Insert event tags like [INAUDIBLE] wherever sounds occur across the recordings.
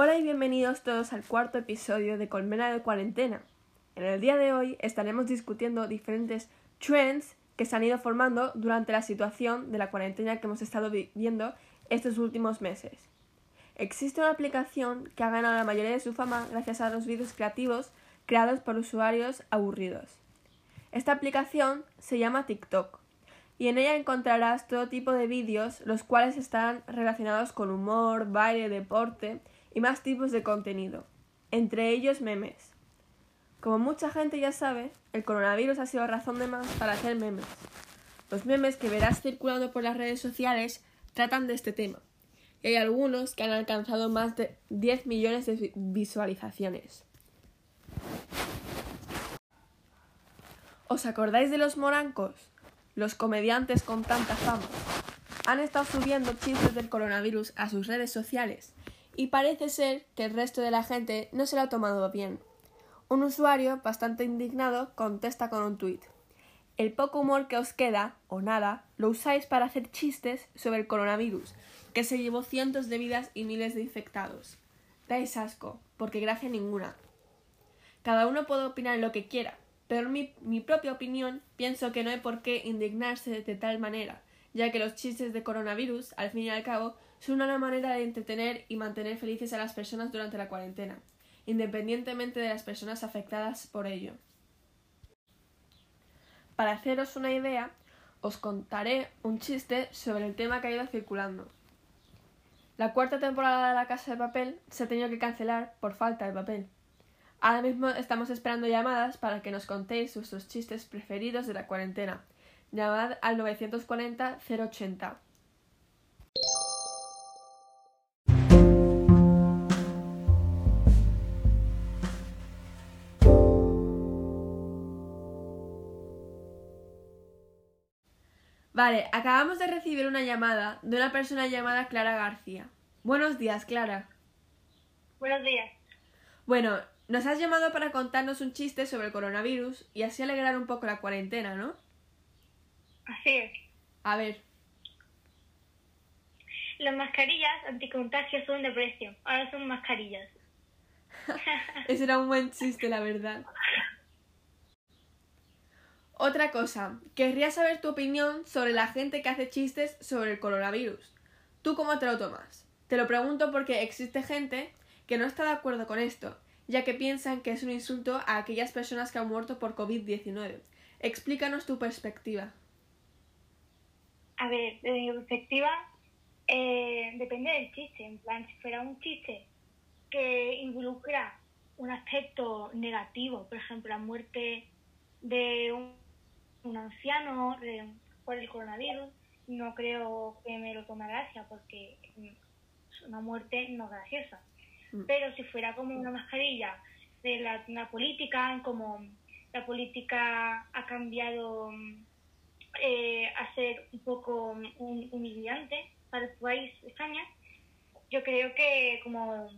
Hola y bienvenidos todos al cuarto episodio de Colmena de Cuarentena. En el día de hoy estaremos discutiendo diferentes trends que se han ido formando durante la situación de la cuarentena que hemos estado viviendo estos últimos meses. Existe una aplicación que ha ganado la mayoría de su fama gracias a los vídeos creativos creados por usuarios aburridos. Esta aplicación se llama TikTok y en ella encontrarás todo tipo de vídeos los cuales están relacionados con humor, baile, deporte y más tipos de contenido, entre ellos memes. Como mucha gente ya sabe, el coronavirus ha sido razón de más para hacer memes. Los memes que verás circulando por las redes sociales tratan de este tema, y hay algunos que han alcanzado más de 10 millones de visualizaciones. ¿Os acordáis de los morancos? Los comediantes con tanta fama. Han estado subiendo chistes del coronavirus a sus redes sociales y parece ser que el resto de la gente no se lo ha tomado bien. Un usuario, bastante indignado, contesta con un tuit. El poco humor que os queda, o nada, lo usáis para hacer chistes sobre el coronavirus, que se llevó cientos de vidas y miles de infectados. Dais asco, porque gracia ninguna. Cada uno puede opinar lo que quiera, pero mi, mi propia opinión pienso que no hay por qué indignarse de tal manera, ya que los chistes de coronavirus, al fin y al cabo, son una manera de entretener y mantener felices a las personas durante la cuarentena, independientemente de las personas afectadas por ello. Para haceros una idea, os contaré un chiste sobre el tema que ha ido circulando. La cuarta temporada de La Casa de Papel se ha tenido que cancelar por falta de papel. Ahora mismo estamos esperando llamadas para que nos contéis vuestros chistes preferidos de la cuarentena. Llamad al 940 080. Vale, acabamos de recibir una llamada de una persona llamada Clara García. Buenos días, Clara. Buenos días. Bueno, nos has llamado para contarnos un chiste sobre el coronavirus y así alegrar un poco la cuarentena, ¿no? Así es. A ver. Las mascarillas anticontagios son de precio. Ahora son mascarillas. [LAUGHS] Ese era un buen chiste, la verdad. Otra cosa, querría saber tu opinión sobre la gente que hace chistes sobre el coronavirus. ¿Tú cómo te lo tomas? Te lo pregunto porque existe gente que no está de acuerdo con esto, ya que piensan que es un insulto a aquellas personas que han muerto por COVID-19. Explícanos tu perspectiva. A ver, desde mi perspectiva, eh, depende del chiste. En plan, si fuera un chiste que involucra un aspecto negativo, por ejemplo, la muerte de un un anciano por el coronavirus, no creo que me lo tome gracia porque una muerte no es graciosa. Mm. Pero si fuera como una mascarilla de la, política, como la política ha cambiado eh, a ser humillante para el país España, yo creo que como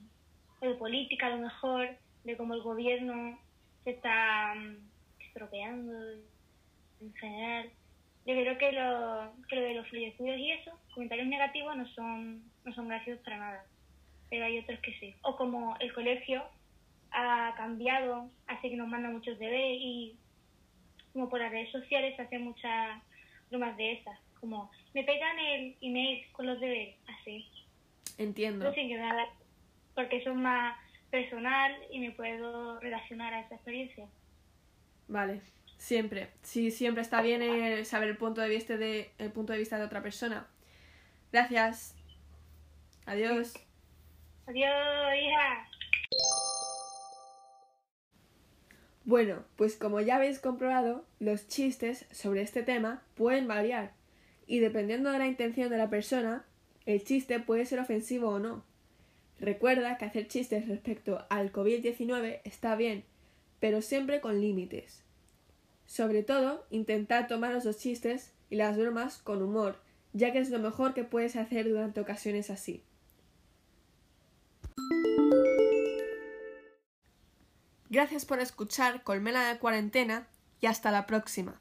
de política a lo mejor, de cómo el gobierno se está mm, estropeando en general. Yo creo que lo, que lo de los fallecidos y eso, comentarios negativos no son, no son graciosos para nada, pero hay otros que sí. O como el colegio ha cambiado, así que nos manda muchos deberes y como por las redes sociales se hacen muchas bromas de esas, como me pegan el email con los deberes, así. Entiendo. No sin nada, porque eso es más personal y me puedo relacionar a esa experiencia. Vale. Siempre. Sí, siempre está bien eh, saber el punto de vista de el punto de vista de otra persona. Gracias. Adiós. Adiós, hija. Bueno, pues como ya habéis comprobado, los chistes sobre este tema pueden variar y dependiendo de la intención de la persona, el chiste puede ser ofensivo o no. Recuerda que hacer chistes respecto al COVID-19 está bien, pero siempre con límites. Sobre todo, intentad tomaros los chistes y las bromas con humor, ya que es lo mejor que puedes hacer durante ocasiones así. Gracias por escuchar Colmena de Cuarentena y hasta la próxima.